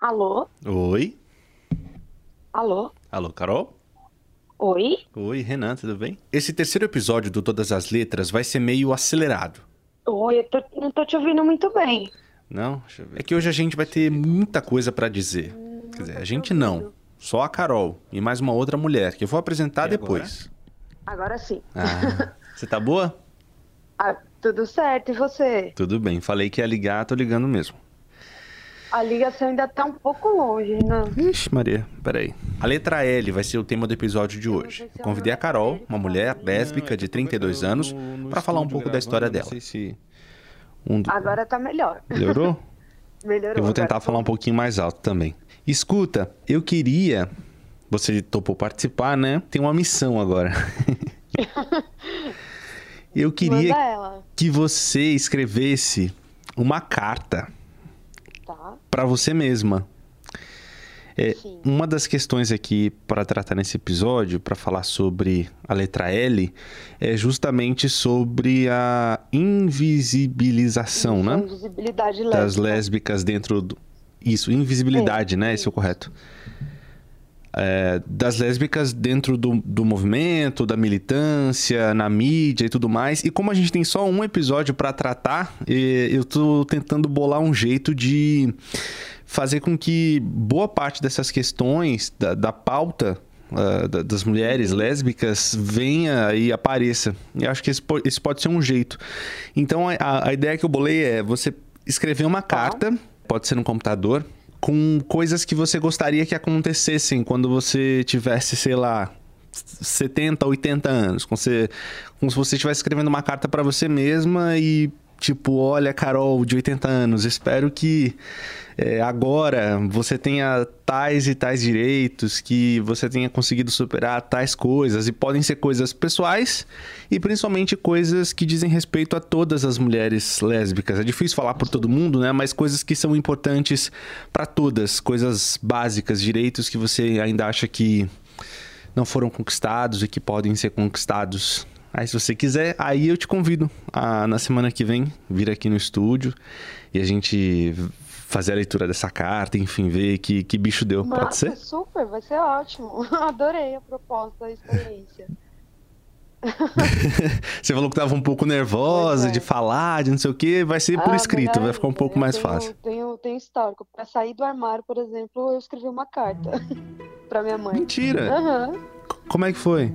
Alô? Oi? Alô? Alô, Carol? Oi? Oi, Renan, tudo bem? Esse terceiro episódio do Todas as Letras vai ser meio acelerado. Oi, eu tô- não tô te ouvindo muito bem. Não? Deixa eu ver. É que hoje a gente vai ter muita coisa pra dizer. Quer dizer, a gente não. Só a Carol e mais uma outra mulher, que eu vou apresentar E depois. Agora sim. Ah, você tá boa? Ah, tudo certo, e você? Tudo bem. Falei que ia ligar, tô ligando mesmo. A ligação ainda tá um pouco longe, né? Ixi, Maria, peraí. A letra L vai ser o tema do episódio de hoje. Eu convidei a Carol, uma mulher lésbica de 32 anos, pra falar um pouco da história dela. Não sei se... Um do- Agora tá melhor. Melhorou? Melhorou. Eu vou tentar agora. falar um pouquinho mais alto também. Escuta, eu queria. Você topou participar, né? Tem uma missão agora. eu queria que você escrevesse uma carta tá? Para você mesma. É, uma das questões aqui para tratar nesse episódio, para falar sobre a letra L, é justamente sobre a invisibilização, né? Invisibilidade das lésbica. lésbicas dentro do. Isso, invisibilidade, É, né? Esse é o correto. É, das lésbicas dentro do, do movimento, da militância, na mídia e tudo mais. E como a gente tem só um episódio pra tratar, eu tô tentando bolar um jeito de fazer com que boa parte dessas questões da, da pauta da- das mulheres lésbicas venha e apareça. E acho que esse, esse pode ser um jeito. Então a- a, a ideia que eu bolei é você escrever uma carta, pode ser no computador, com coisas que você gostaria que acontecessem quando você tivesse, sei lá, 70, 80 anos. Como, se você estivesse escrevendo uma carta pra você mesma e, tipo, olha, Carol, de 80 anos, espero que é, agora você tenha tais e tais direitos, que você tenha conseguido superar tais coisas. E podem ser coisas pessoais e principalmente coisas que dizem respeito a todas as mulheres lésbicas. É difícil falar por todo mundo, né? Mas coisas que são importantes pra todas, coisas básicas, direitos que você ainda acha que não foram conquistados e que podem ser conquistados. Aí, se você quiser, aí eu te convido a, na semana que vem vir aqui no estúdio e a gente fazer a leitura dessa carta, enfim, ver que, que bicho deu. Pode Nossa, ser? super, vai ser ótimo. Adorei a proposta, a experiência. Você falou que tava um pouco nervosa é. de falar, de não sei o que, vai ser por Ah, escrito, melhor vai ficar um pouco Eu mais tenho- fácil. Tenho, tenho histórico. Pra sair do armário, por exemplo, eu escrevi uma carta pra minha mãe. Mentira! Aham. Como é que foi?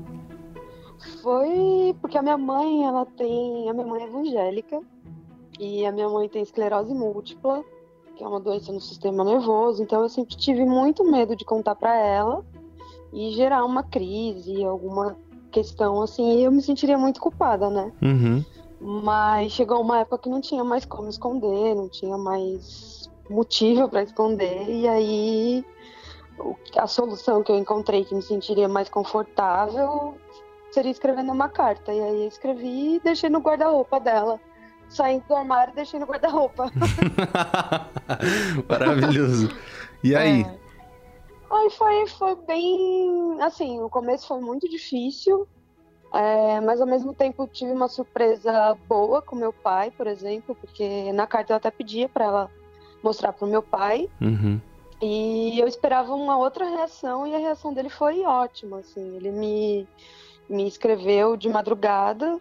Foi porque a minha mãe, ela tem. A minha mãe é evangélica e a minha mãe tem esclerose múltipla, que é uma doença no sistema nervoso. Então eu sempre tive muito medo de contar pra ela e gerar uma crise, alguma questão assim. E eu me sentiria muito culpada, né? Uhum. Mas chegou uma época que não tinha mais como esconder, não tinha mais motivo para esconder. E aí a solução que eu encontrei que me sentiria mais confortável seria escrevendo uma carta. E aí eu escrevi e deixei no guarda-roupa dela. Saindo do armário e deixei no guarda-roupa. Maravilhoso. E aí? É. Aí foi, foi bem. Assim, o começo foi muito difícil, é, mas ao mesmo tempo tive uma surpresa boa com meu pai, por exemplo, porque na carta eu até pedia para ela mostrar pro meu pai, Uhum. e eu esperava uma outra reação, e a reação dele foi ótima. Assim, ele me, me escreveu de madrugada,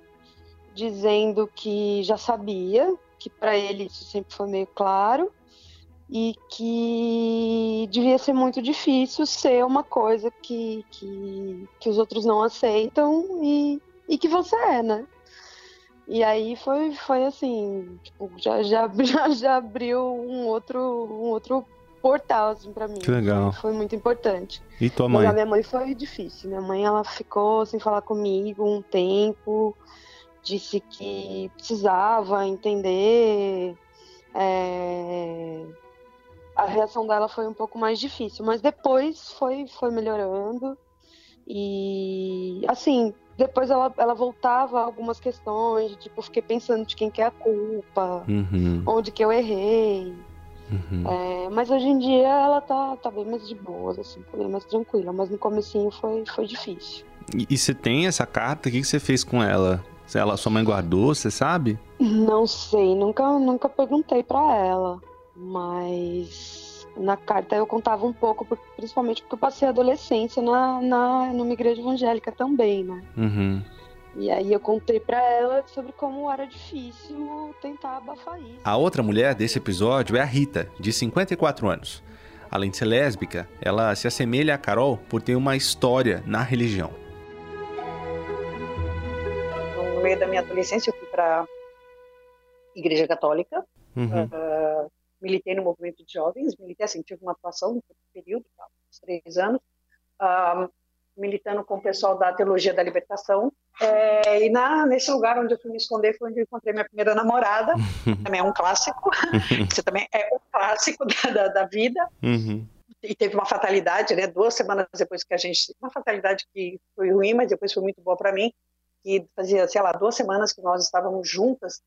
dizendo que já sabia, que para ele isso sempre foi meio claro e que devia ser muito difícil ser uma coisa que, que, que os outros não aceitam e, e que você é, né? E aí foi, foi assim, tipo, já, já, já, já abriu um outro, um outro portal, assim, pra mim. Que legal. Foi muito importante. E tua Mas a mãe? minha mãe foi difícil. Minha mãe, ela ficou sem falar comigo um tempo, disse que precisava entender. é, A reação dela foi um pouco mais difícil, mas depois foi, foi melhorando. E, assim, depois ela, ela voltava a algumas questões, tipo, fiquei pensando de quem que é a culpa, Uhum. onde que eu errei. Uhum. É, mas hoje em dia ela tá, tá bem mais de boas, assim, tá bem mais tranquila. Mas no comecinho foi, foi difícil. E, e você tem essa carta? O que, que você fez com ela? Se ela, sua mãe guardou, você sabe? Não sei, nunca, nunca perguntei pra ela. Mas na carta eu contava um pouco, principalmente porque eu passei a adolescência na, na, numa igreja evangélica também, né? Uhum. E aí eu contei para ela sobre como era difícil tentar abafar isso. A outra mulher desse episódio é a Rita, de 54 anos. Além de ser lésbica, ela se assemelha a Carol por ter uma história na religião. No meio da minha adolescência, eu fui para Igreja Católica. Uhum. Uh, militei no movimento de jovens, militei assim, tive uma atuação no período, tá, uns três anos, uh, militando com o pessoal da Teologia da Libertação. É, e na, nesse lugar onde eu fui me esconder foi onde eu encontrei minha primeira namorada, também é um clássico, isso também é um clássico da, da, da vida. Uhum. E teve uma fatalidade, né? Duas semanas depois que a gente. Uma fatalidade que foi ruim, mas depois foi muito boa para mim. Que fazia, sei lá, duas semanas que nós estávamos juntas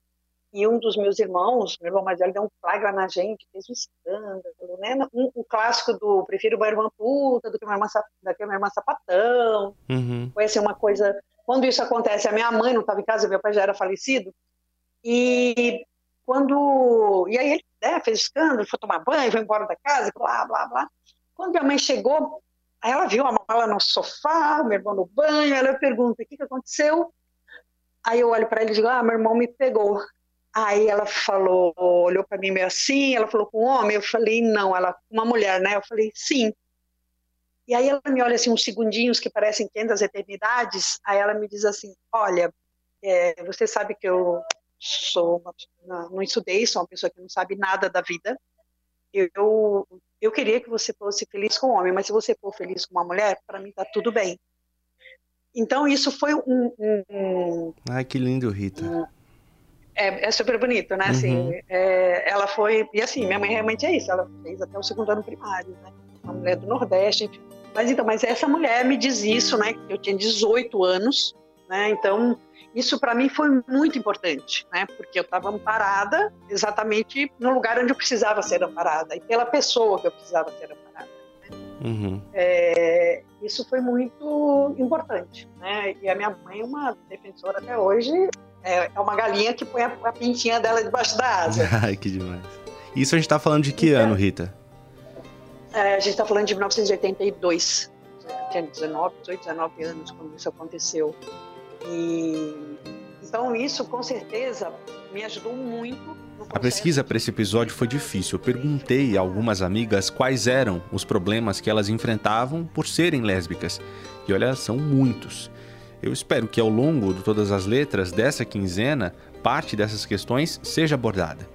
e um dos meus irmãos, meu irmão mais velho, deu um flagra na gente, fez um escândalo, né? Um, um clássico do prefiro uma irmã puta do que uma irmã, do que uma irmã sapatão. Uhum. Foi assim uma coisa. Quando isso acontece, a minha mãe não estava em casa, meu pai já era falecido. E quando. E aí ele né, fez escândalo, foi tomar banho, foi embora da casa, blá, blá, blá. Quando minha mãe chegou, ela viu a mala no sofá, meu irmão no banho, ela pergunta: o que, que aconteceu? Aí eu olho para ele e digo: ah, meu irmão me pegou. Aí ela falou, olhou para mim meio assim, ela falou com um homem, eu falei, não, ela uma mulher, né? Eu falei, sim. E aí ela me olha assim uns segundinhos que parecem 500 eternidades, aí ela me diz assim, olha, é, você sabe que eu sou uma, não estudei, sou uma pessoa que não sabe nada da vida. Eu, eu queria que você fosse feliz com um homem, mas se você for feliz com uma mulher, para mim tá tudo bem. Então isso foi um, um, um Ai, que lindo, Rita. Um, é, é super bonito, né? Assim, uhum. é, ela foi. E assim, minha mãe realmente é isso, ela fez até o segundo ano primário, né? Uma mulher do Nordeste, enfim. Mas então, mas essa mulher me diz isso, né? Eu tinha 18 anos, né? Então, isso para mim foi muito importante, né? Porque eu estava amparada exatamente no lugar onde eu precisava ser amparada e pela pessoa que eu precisava ser amparada. Né? Uhum. É, isso foi muito importante, né? E a minha mãe é uma defensora até hoje é, é uma galinha que põe a, a pintinha dela debaixo da asa. Ai, que demais. Isso a gente tá falando de que então, ano, Rita? É, a gente tá falando de 1982. Eu tinha 19, 18, 19 anos quando isso aconteceu. E então isso com certeza me ajudou muito. A pesquisa para esse episódio foi difícil. Eu perguntei a algumas amigas quais eram os problemas que elas enfrentavam por serem lésbicas. E olha, são muitos. Eu espero que ao longo de todas as letras dessa quinzena, parte dessas questões seja abordada.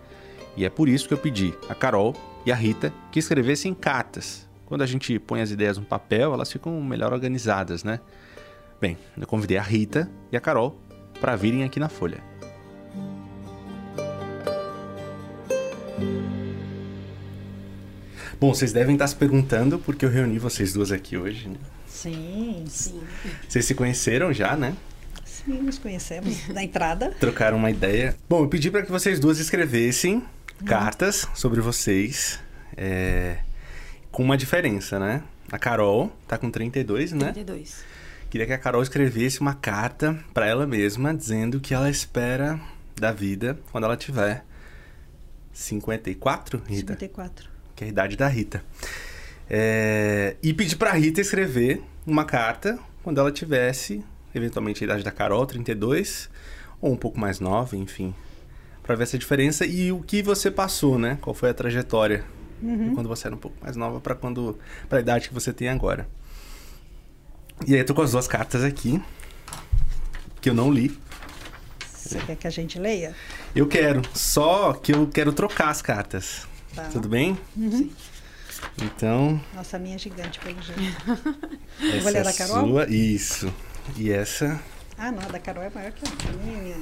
E é por isso que eu pedi a Carol e a Rita que escrevessem cartas. Quando a gente põe as ideias no papel, elas ficam melhor organizadas, né? Bem, eu convidei a Rita e a Carol para virem aqui na Folha. Bom, vocês devem estar se perguntando porque eu reuni vocês duas aqui hoje, né? Sim, sim. Vocês se conheceram já, né? Sim, nos conhecemos na entrada. Trocaram uma ideia. Bom, eu pedi para que vocês duas escrevessem. Cartas sobre vocês, é, com uma diferença, né? A Carol tá com 32, né? 32. Queria que a Carol escrevesse uma carta para ela mesma dizendo o que ela espera da vida quando ela tiver 54, Rita? 54. Que é a idade da Rita. É, e pedir pra Rita escrever uma carta quando ela tivesse, eventualmente, a idade da Carol, 32, ou um pouco mais nova, enfim, para ver essa diferença e o que você passou, né? Qual foi a trajetória uhum. quando você era um pouco mais nova para quando para a idade que você tem agora. E aí eu tô com as duas cartas aqui que eu não li. Você quer que a gente leia? Eu quero, só que eu quero trocar as cartas. Tá. Tudo bem? Uhum. Então. Nossa, a minha é gigante, pelo jeito. Essa vou ler é da Carol? Sua, isso. E essa. Ah, não, a da Carol é maior que a minha.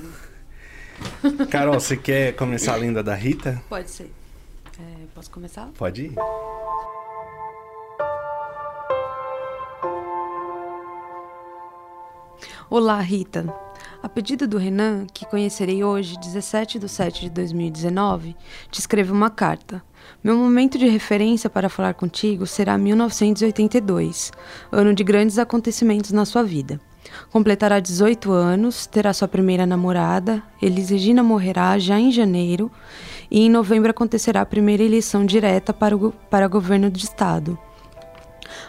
Carol, você quer começar a lenda da Rita? Pode ser. É, posso começar? Pode ir. Olá, Rita. A pedido do Renan, que conhecerei hoje, 17 de 7 de 2019, te escrevo uma carta. Meu momento de referência para falar contigo será 1982, ano de grandes acontecimentos na sua vida. Completará 18 anos, terá sua primeira namorada, Elis Regina morrerá já em janeiro e em novembro acontecerá a primeira eleição direta para o para governo do estado.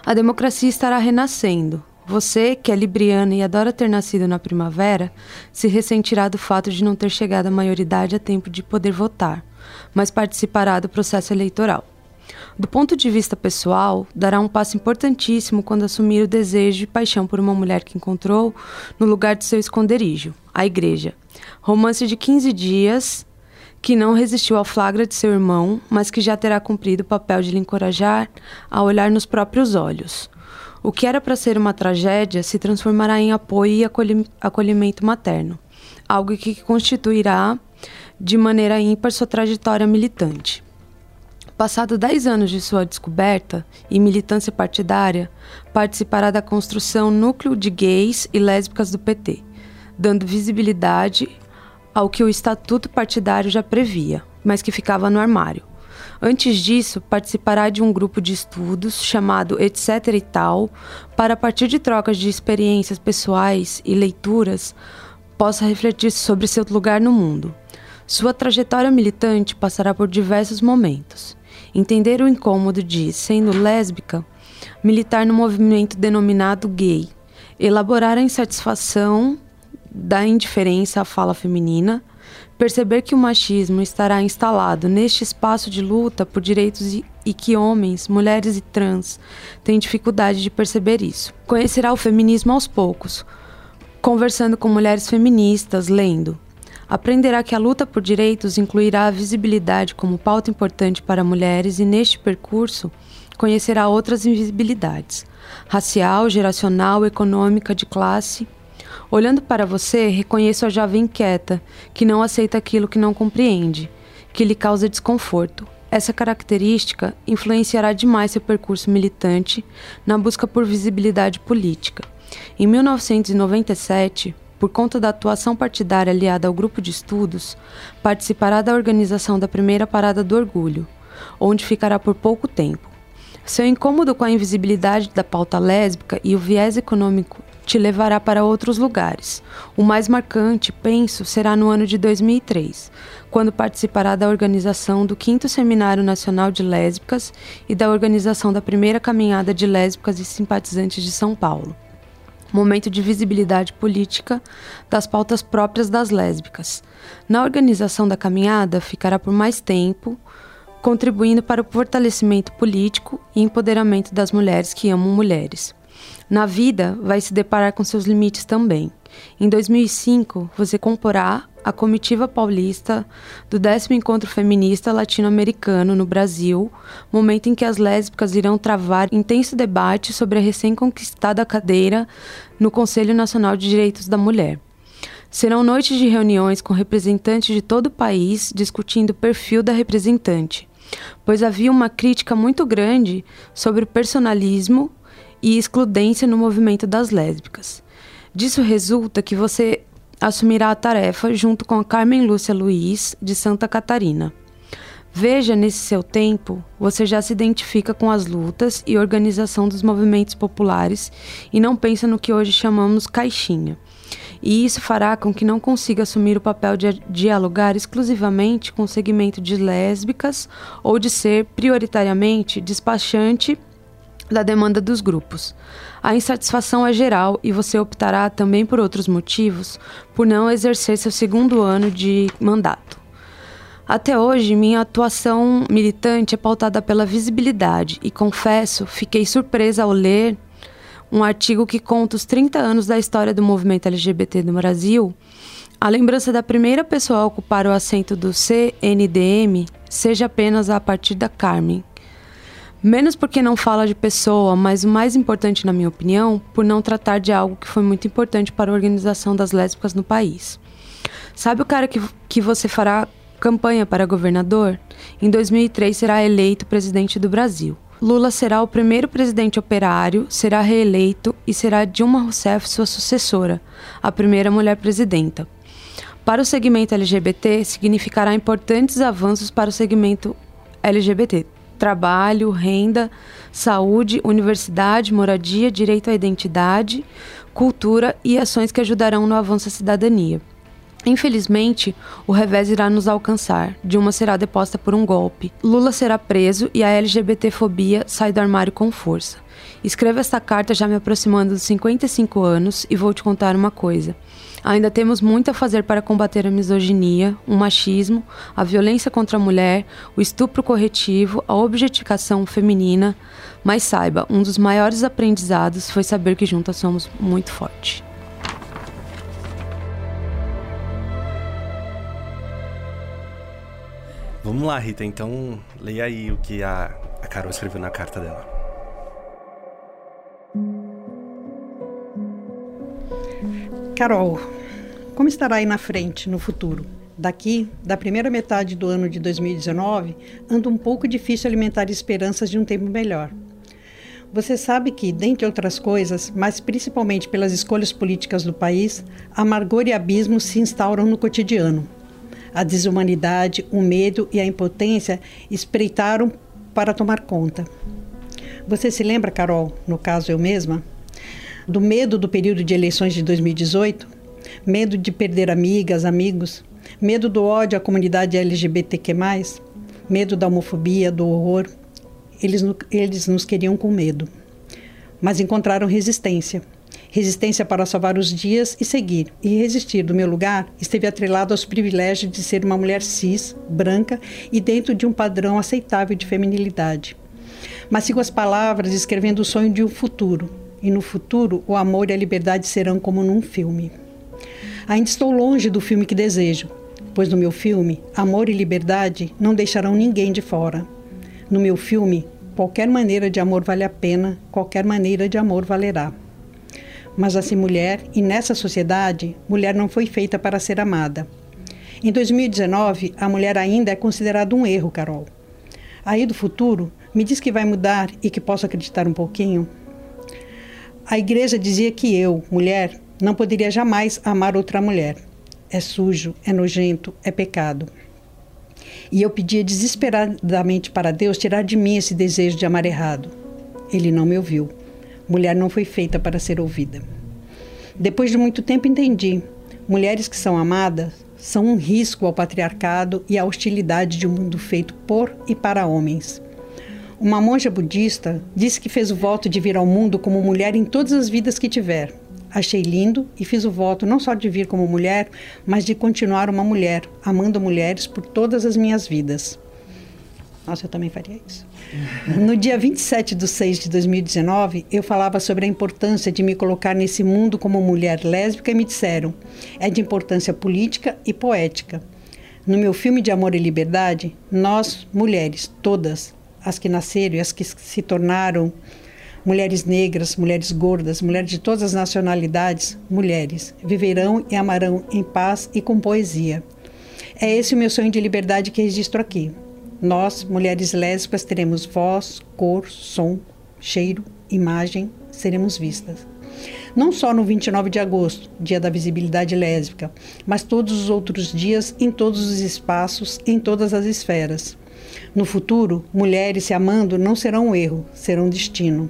A democracia estará renascendo. Você, que é libriana e adora ter nascido na primavera, se ressentirá do fato de não ter chegado à maioridade a tempo de poder votar, mas participará do processo eleitoral. Do ponto de vista pessoal, dará um passo importantíssimo quando assumir o desejo e paixão por uma mulher que encontrou no lugar de seu esconderijo, a igreja. Romance de 15 dias que não resistiu ao flagra de seu irmão, mas que já terá cumprido o papel de lhe encorajar a olhar nos próprios olhos. O que era para ser uma tragédia se transformará em apoio e acolhi acolhimento materno, algo que constituirá de maneira ímpar sua trajetória militante. Passado 10 anos de sua descoberta e militância partidária, participará da construção núcleo de gays e lésbicas do PT, dando visibilidade ao que o estatuto partidário já previa, mas que ficava no armário. Antes disso, participará de um grupo de estudos chamado Etc e Tal, para a partir de trocas de experiências pessoais e leituras, possa refletir sobre seu lugar no mundo. Sua trajetória militante passará por diversos momentos entender o incômodo de, sendo lésbica, militar no movimento denominado gay, elaborar a insatisfação da indiferença à fala feminina, perceber que o machismo estará instalado neste espaço de luta por direitos e, e, que homens, mulheres e trans têm dificuldade de perceber isso. Conhecerá o feminismo aos poucos, conversando com mulheres feministas, lendo, aprenderá que a luta por direitos incluirá a visibilidade como pauta importante para mulheres e, neste percurso, conhecerá outras invisibilidades racial, geracional, econômica, de classe. Olhando para você, reconheço a jovem inquieta, que não aceita aquilo que não compreende, que lhe causa desconforto. Essa característica influenciará demais seu percurso militante na busca por visibilidade política. Em 1997, por conta da atuação partidária aliada ao grupo de estudos, participará da organização da primeira Parada do Orgulho, onde ficará por pouco tempo. Seu incômodo com a invisibilidade da pauta lésbica e o viés econômico te levará para outros lugares. O mais marcante, penso, será no ano de 2003, quando participará da organização do 5 Seminário Nacional de Lésbicas e da organização da primeira caminhada de lésbicas e simpatizantes de São Paulo momento de visibilidade política das pautas próprias das lésbicas. Na organização da caminhada, ficará por mais tempo, contribuindo para o fortalecimento político e empoderamento das mulheres que amam mulheres. Na vida, vai se deparar com seus limites também. Em 2005, você comporá a comitiva paulista do décimo encontro feminista latino-americano no Brasil, momento em que as lésbicas irão travar intenso debate sobre a recém-conquistada cadeira no Conselho Nacional de Direitos da Mulher. Serão noites de reuniões com representantes de todo o país discutindo o perfil da representante, pois havia uma crítica muito grande sobre o personalismo e excludência no movimento das lésbicas. Disso resulta que você assumirá a tarefa junto com a Carmen Lúcia Luiz, de Santa Catarina. Veja, nesse seu tempo, você já se identifica com as lutas e organização dos movimentos populares e não pensa no que hoje chamamos caixinha. E isso fará com que não consiga assumir o papel de dialogar exclusivamente com o segmento de lésbicas ou de ser prioritariamente despachante da demanda dos grupos. A insatisfação é geral e você optará também por outros motivos por não exercer seu segundo ano de mandato. Até hoje, minha atuação militante é pautada pela visibilidade e confesso, fiquei surpresa ao ler um artigo que conta os 30 anos da história do movimento LGBT no Brasil. A lembrança da primeira pessoa a ocupar o assento do CNDM seja apenas a partir da Carmen, Menos porque não fala de pessoa, mas o mais importante, na minha opinião, por não tratar de algo que foi muito importante para a organização das lésbicas no país. Sabe o cara que, que você fará campanha para governador? Em 2003 será eleito presidente do Brasil. Lula será o primeiro presidente operário, será reeleito e será Dilma Rousseff sua sucessora, a primeira mulher presidenta. Para o segmento LGBT, significará importantes avanços para o segmento LGBT, trabalho, renda, saúde, universidade, moradia, direito à identidade, cultura e ações que ajudarão no avanço da cidadania. Infelizmente, o revés irá nos alcançar. Dilma será deposta por um golpe. Lula será preso e a LGBTfobia sai do armário com força. Escrevo esta carta já me aproximando dos 55 anos e vou te contar uma coisa. Ainda temos muito a fazer para combater a misoginia, o machismo, a violência contra a mulher, o estupro corretivo, a objetificação feminina. Mas saiba, um dos maiores aprendizados foi saber que juntas somos muito fortes. Vamos lá, Rita. Então, leia aí o que a, a Carol escreveu na carta dela. Carol, como estará aí na frente, no futuro? Daqui, da primeira metade do ano de 2019, anda um pouco difícil alimentar esperanças de um tempo melhor. Você sabe que, dentre outras coisas, mas principalmente pelas escolhas políticas do país, amargor e abismo se instauram no cotidiano. A desumanidade, o medo e a impotência espreitaram para tomar conta. Você se lembra, Carol, no caso eu mesma, do medo do período de eleições de 2018? Medo de perder amigas, amigos? Medo do ódio à comunidade LGBTQ+, medo da homofobia, do horror? Eles, eles nos queriam com medo. Mas encontraram resistência resistência para salvar os dias e seguir. E resistir do meu lugar esteve atrelado aos privilégios de ser uma mulher cis, branca e dentro de um padrão aceitável de feminilidade. Mas sigo as palavras escrevendo o sonho de um futuro. E no futuro, o amor e a liberdade serão como num filme. Ainda estou longe do filme que desejo, pois no meu filme, amor e liberdade não deixarão ninguém de fora. No meu filme, qualquer maneira de amor vale a pena, qualquer maneira de amor valerá. Mas assim, mulher, e nessa sociedade, mulher não foi feita para ser amada. Em 2019, a mulher ainda é considerada um erro, Carol. Aí do futuro, me diz que vai mudar e que posso acreditar um pouquinho? A igreja dizia que eu, mulher, não poderia jamais amar outra mulher. É sujo, é nojento, é pecado. E eu pedia desesperadamente para Deus tirar de mim esse desejo de amar errado. Ele não me ouviu. Mulher não foi feita para ser ouvida. Depois de muito tempo entendi. Mulheres que são amadas são um risco ao patriarcado e à hostilidade de um mundo feito por e para homens. Uma monja budista disse que fez o voto de vir ao mundo como mulher em todas as vidas que tiver. Achei lindo e fiz o voto não só de vir como mulher, mas de continuar uma mulher, amando mulheres por todas as minhas vidas. Nossa, eu também faria isso. No dia 27 de 6 de 2019, eu falava sobre a importância de me colocar nesse mundo como mulher lésbica e me disseram: é de importância política e poética. No meu filme de Amor e Liberdade, nós, mulheres, todas, as que nasceram e as que se tornaram mulheres negras, mulheres gordas, mulheres de todas as nacionalidades, mulheres, viverão e amarão em paz e com poesia. É esse o meu sonho de liberdade que registro aqui. Nós, mulheres lésbicas, teremos voz, cor, som, cheiro, imagem, seremos vistas. Não só no 29 de agosto, dia da visibilidade lésbica, mas todos os outros dias, em todos os espaços, em todas as esferas. No futuro, mulheres se amando não serão um erro, serão um destino.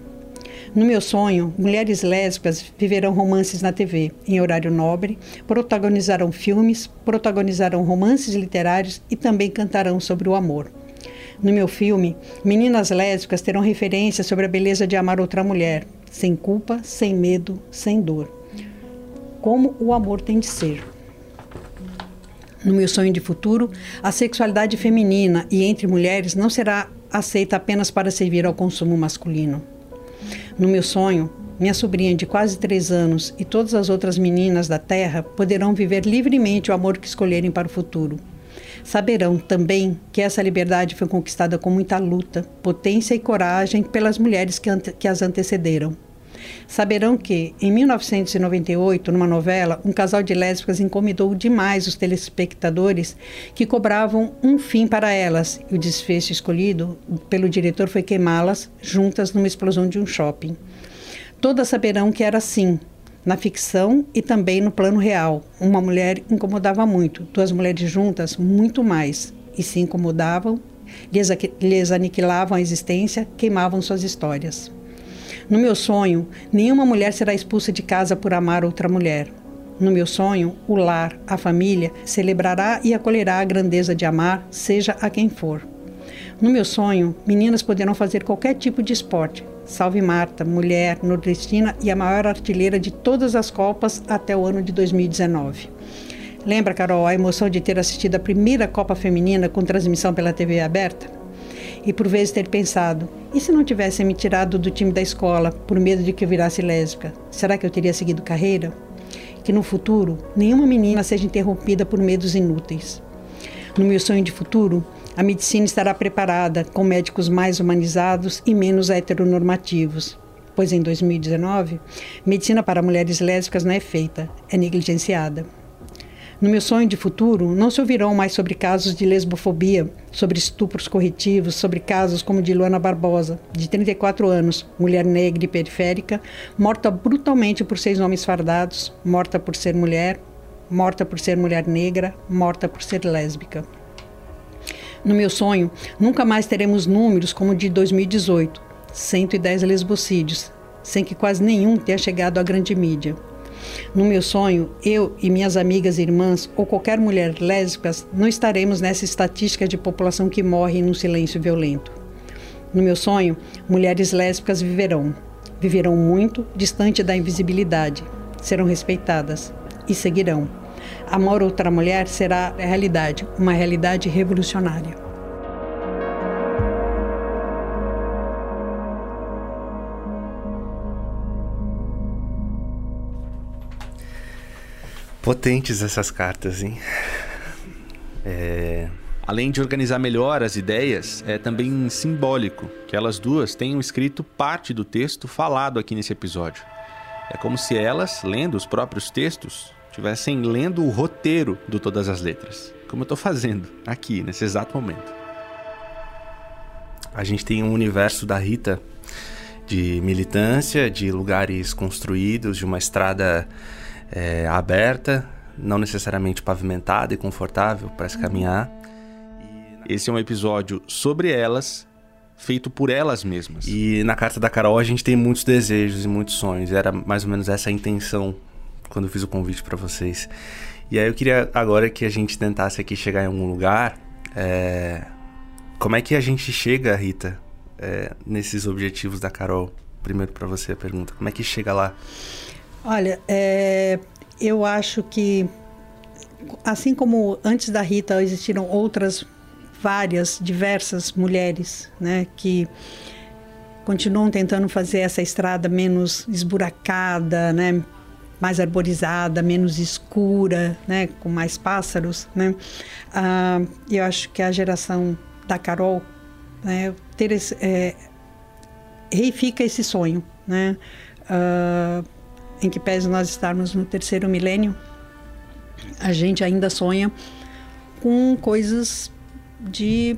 No meu sonho, mulheres lésbicas viverão romances na TV, em horário nobre, protagonizarão filmes, protagonizarão romances literários e também cantarão sobre o amor. No meu filme, meninas lésbicas terão referências sobre a beleza de amar outra mulher, sem culpa, sem medo, sem dor. Como o amor tem de ser. No meu sonho de futuro, a sexualidade feminina e entre mulheres não será aceita apenas para servir ao consumo masculino. No meu sonho, minha sobrinha de quase três anos e todas as outras meninas da Terra poderão viver livremente o amor que escolherem para o futuro Saberão também que essa liberdade foi conquistada com muita luta, potência e coragem pelas mulheres que, que as antecederam. Saberão que, em 1998, numa novela, um casal de lésbicas incomodou demais os telespectadores que cobravam um fim para elas, e o desfecho escolhido pelo diretor foi queimá-las juntas numa explosão de um shopping. Todas saberão que era assim, na ficção e também no plano real. Uma mulher incomodava muito, duas mulheres juntas, muito mais. E se incomodavam, lhes, lhes aniquilavam a existência, queimavam suas histórias. No meu sonho, nenhuma mulher será expulsa de casa por amar outra mulher. No meu sonho, o lar, a família, celebrará e acolherá a grandeza de amar, seja a quem for. No meu sonho, meninas poderão fazer qualquer tipo de esporte. Salve Marta, mulher, nordestina e a maior artilheira de todas as Copas até o ano de 2019. Lembra, Carol, a emoção de ter assistido a primeira Copa Feminina com transmissão pela TV aberta? E por vezes ter pensado: e se não tivessem me tirado do time da escola por medo de que eu virasse lésbica? Será que eu teria seguido carreira? que no futuro nenhuma menina seja interrompida por medos inúteis. No meu sonho de futuro, a medicina estará preparada com médicos mais humanizados e menos heteronormativos, pois em 2019, medicina para mulheres lésbicas não é feita, é negligenciada. No meu sonho de futuro, não se ouvirão mais sobre casos de lesbofobia, sobre estupros corretivos, sobre casos como de Luana Barbosa, de 34 anos, mulher negra e periférica, morta brutalmente por seis homens fardados, morta por ser mulher, morta por ser mulher negra, morta por ser lésbica. No meu sonho, nunca mais teremos números como o de 2018, 110 lesbocídios, sem que quase nenhum tenha chegado à grande mídia. No meu sonho, eu e minhas amigas e irmãs, ou qualquer mulher lésbica, não estaremos nessa estatística de população que morre num silêncio violento. No meu sonho, mulheres lésbicas viverão. Viverão muito, distante da invisibilidade. Serão respeitadas e seguirão. Amor outra mulher será a realidade, uma realidade revolucionária. Potentes essas cartas, hein? É... Além de organizar melhor as ideias, é também simbólico que elas duas tenham escrito parte do texto falado aqui nesse episódio. É como se elas, lendo os próprios textos, estivessem lendo o roteiro do Todas as Letras, como eu estou fazendo aqui, nesse exato momento. A gente tem um universo da Rita de militância, de lugares construídos, de uma estrada é, aberta, não necessariamente pavimentada e confortável para se caminhar. Esse é um episódio sobre elas, feito por elas mesmas. E na carta da Carol a gente tem muitos desejos e muitos sonhos. Era mais ou menos essa a intenção quando eu fiz o convite para vocês. E aí eu queria agora que a gente tentasse aqui chegar em algum lugar. É... Como é que a gente chega, Rita, é, nesses objetivos da Carol? Primeiro para você a pergunta. Como é que chega lá? Olha, é, eu acho que, assim como antes da Rita existiram outras várias, diversas mulheres, né, que continuam tentando fazer essa estrada menos esburacada, né, mais arborizada, menos escura, né, com mais pássaros, né. Ah, eu acho que a geração da Carol, né, ter esse, é, reifica esse sonho, né. Ah, em que pese nós estarmos no terceiro milênio, a gente ainda sonha com coisas de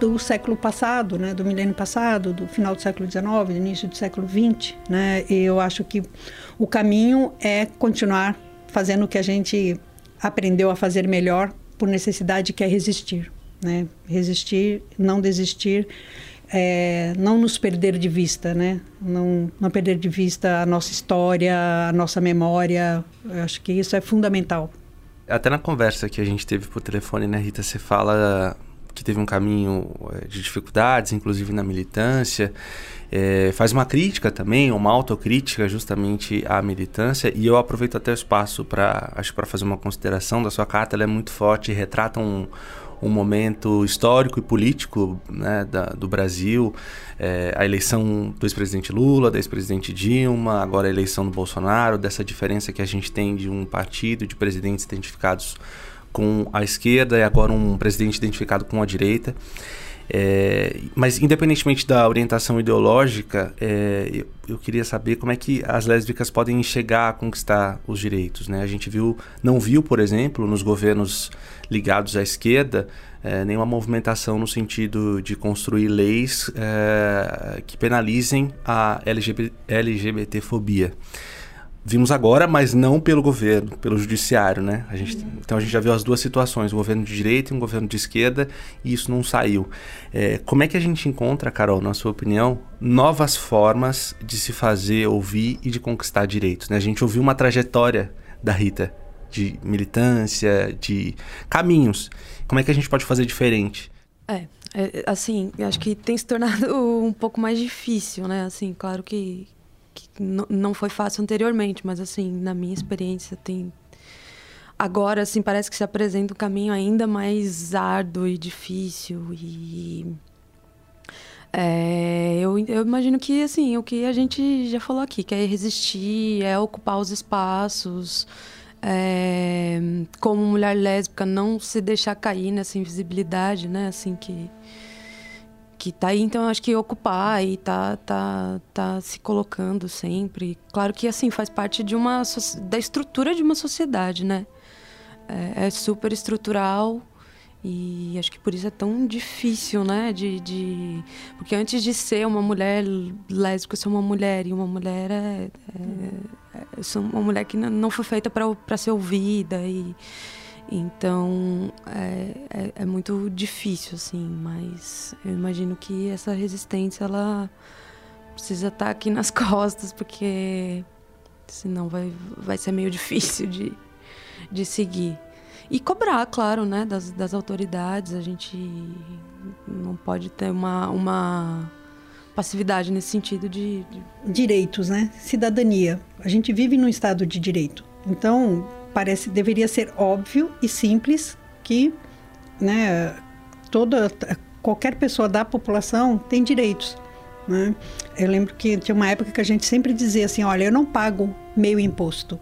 do século passado, né, do milênio passado, do final do século XIX, do início do século XX, né? E eu acho que o caminho é continuar fazendo o que a gente aprendeu a fazer melhor por necessidade que é resistir, né? Resistir, não desistir é, não nos perder de vista, né? Não, não perder de vista a nossa história, a nossa memória. Eu acho que isso é fundamental. Até na conversa que a gente teve por telefone, né, Rita, você fala que teve um caminho é, de dificuldades, inclusive na militância. É, faz uma crítica também, uma autocrítica justamente à militância. E eu aproveito até o espaço para acho para fazer uma consideração da sua carta. Ela é muito forte, retrata um um momento histórico e político né, da, do Brasil, é, a eleição do ex-presidente Lula, da ex-presidente Dilma, agora a eleição do Bolsonaro, dessa diferença que a gente tem de um partido de presidentes identificados com a esquerda e agora um presidente identificado com a direita. É, mas independentemente da orientação ideológica, é, eu, eu, queria saber como é que as lésbicas podem chegar a conquistar os direitos. Né? A gente viu, não viu, por exemplo, nos governos ligados à esquerda, é, nenhuma movimentação no sentido de construir leis é, que penalizem a LGBT, LGBTfobia. Vimos agora, mas não pelo governo, pelo judiciário, né? A gente, então a gente já viu as duas situações, um governo de direita e um governo de esquerda, e isso não saiu. É, como é que a gente encontra, Carol, na sua opinião, novas formas de se fazer ouvir e de conquistar direitos? Né? A gente ouviu uma trajetória da Rita? De militância, de caminhos. Como é que a gente pode fazer diferente? É, é assim, acho que tem se tornado um pouco mais difícil, né? Assim, claro que, que não foi fácil anteriormente, mas assim, na minha experiência tem agora assim parece que se apresenta um caminho ainda mais árduo e difícil e é, eu, eu imagino que assim o que a gente já falou aqui que é resistir é ocupar os espaços é, como mulher lésbica não se deixar cair nessa invisibilidade né assim que que tá aí então acho que ocupar e tá tá tá se colocando sempre claro que assim faz parte de uma da estrutura de uma sociedade né é, é super estrutural e acho que por isso é tão difícil, né? De, de... Porque antes de ser uma mulher lésbica, eu sou uma mulher. E uma mulher é. é... Eu sou uma mulher que não foi feita para ser ouvida. E... Então é, é, é, muito difícil, assim. Mas eu imagino que essa resistência ela precisa estar tá aqui nas costas, porque senão vai, vai ser meio difícil de, de seguir. E cobrar, claro, né, das, das autoridades. A gente não pode ter uma, uma passividade nesse sentido de, de, Direitos, né? Cidadania. A gente vive num estado de direito. Então, parece deveria ser óbvio e simples que né, toda, qualquer pessoa da população tem direitos. Né? Eu lembro que tinha uma época que a gente sempre dizia assim, olha, eu não pago meio imposto.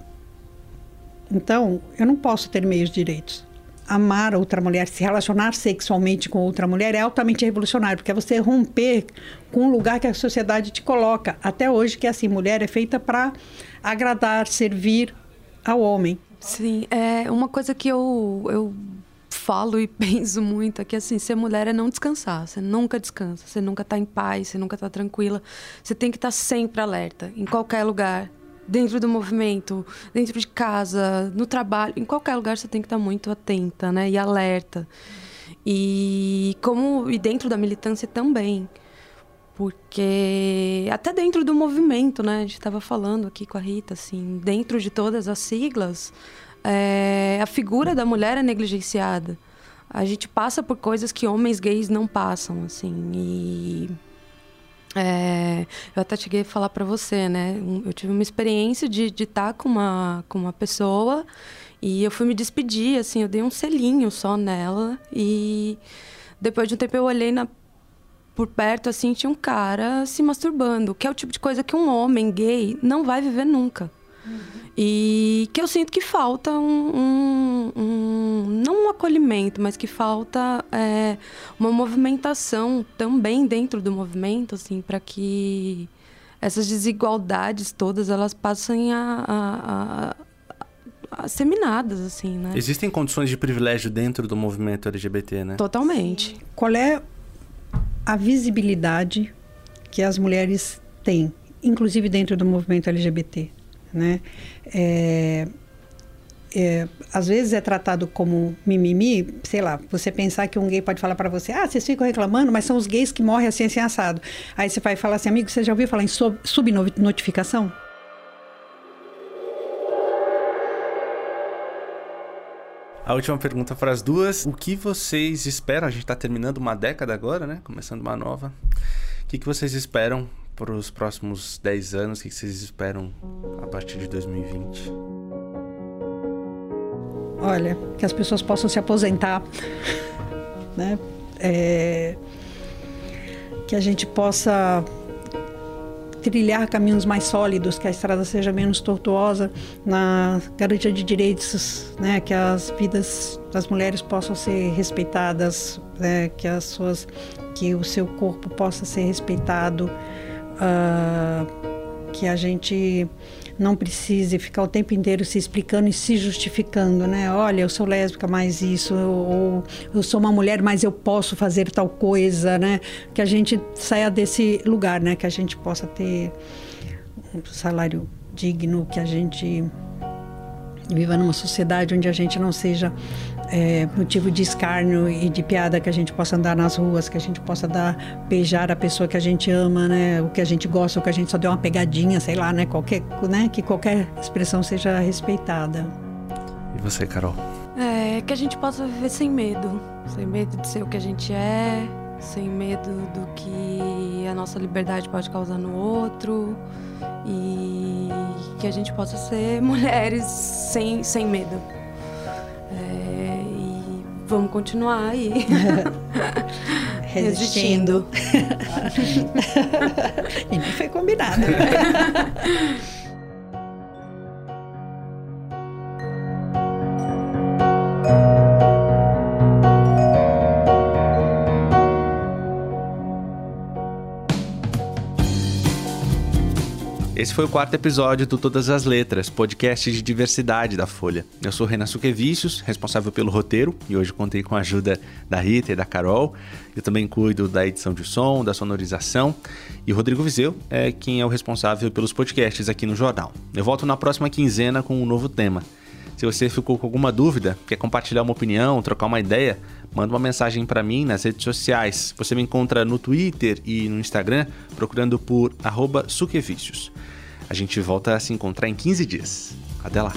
Então, eu não posso ter meios direitos. Amar outra mulher, se relacionar sexualmente com outra mulher é altamente revolucionário, porque é você romper com o lugar que a sociedade te coloca. Até hoje, que é assim, mulher é feita para agradar, servir ao homem. Sim, é uma coisa que eu, eu falo e penso muito é que assim, ser mulher é não descansar. Você nunca descansa, você nunca está em paz, você nunca está tranquila. Você tem que estar tá sempre alerta, em qualquer lugar dentro do movimento, dentro de casa, no trabalho, em qualquer lugar você tem que estar muito atenta, né, e alerta. E como e dentro da militância também. Porque até dentro do movimento, né, a gente estava falando aqui com a Rita, assim, dentro de todas as siglas, é, a figura da mulher é negligenciada. A gente passa por coisas que homens gays não passam, assim, e é, eu até cheguei a falar para você, né? Eu tive uma experiência de estar tá com uma, com uma pessoa e eu fui me despedir, assim, eu dei um selinho só nela e depois de um tempo eu olhei na, por perto, assim, tinha um cara se masturbando, que é o tipo de coisa que um homem gay não vai viver nunca. Uhum. E que eu sinto que falta um, um, um não um acolhimento, mas que falta é, uma movimentação também dentro do movimento, assim, para que essas desigualdades todas elas passem a, a, a, a seminadas, assim, né? Existem condições de privilégio dentro do movimento LGBT, né? Totalmente. Qual é a visibilidade que as mulheres têm, inclusive dentro do movimento LGBT? né? É, é, às vezes é tratado como mimimi, sei lá, você pensar que um gay pode falar para você, ah, vocês ficam reclamando, mas são os gays que morrem assim, assim, assado. Aí você vai falar assim, amigo, você já ouviu falar em sub subnotificação? A última pergunta para as duas. O que vocês esperam? A gente está terminando uma década agora, né? Começando uma nova. O que, que vocês esperam para os próximos 10 anos? O que vocês esperam a partir de 2020? Olha, que as pessoas possam se aposentar, né? É, que a gente possa trilhar caminhos mais sólidos, que a estrada seja menos tortuosa na garantia de direitos, né? Que as vidas das mulheres possam ser respeitadas, né? que as suas, que o seu corpo possa ser respeitado uh, que a gente não precise ficar o tempo inteiro se explicando e se justificando, né? Olha, eu sou lésbica, mas isso, ou eu sou uma mulher, mas eu posso fazer tal coisa, né? Que a gente saia desse lugar, né? Que a gente possa ter um salário digno, que a gente viva numa sociedade onde a gente não seja é, motivo de escárnio e de piada que a gente possa andar nas ruas, que a gente possa dar beijar a pessoa que a gente ama, né? O que a gente gosta, o que a gente só deu uma pegadinha, sei lá, né? Qualquer, né? Que qualquer expressão seja respeitada. E você, Carol? É que a gente possa viver sem medo, sem medo de ser o que a gente é, sem medo do que a nossa liberdade pode causar no outro e que a gente possa ser mulheres sem, sem medo. É, vamos continuar aí. Resistindo. e nem foi combinado. Esse foi o quarto episódio do Todas as Letras, podcast de diversidade da Folha. Eu sou Renan Suquevicius, responsável pelo roteiro, e hoje contei com a ajuda da Rita e da Carol. Eu também cuido da edição de som, da sonorização, e Rodrigo Vizeu é quem é o responsável pelos podcasts aqui no jornal. Eu volto na próxima quinzena com um novo tema. Se você ficou com alguma dúvida, quer compartilhar uma opinião, trocar uma ideia, manda uma mensagem para mim nas redes sociais. Você me encontra no Twitter e no Instagram procurando por suquevicios. A gente volta a se encontrar em 15 dias. Até lá!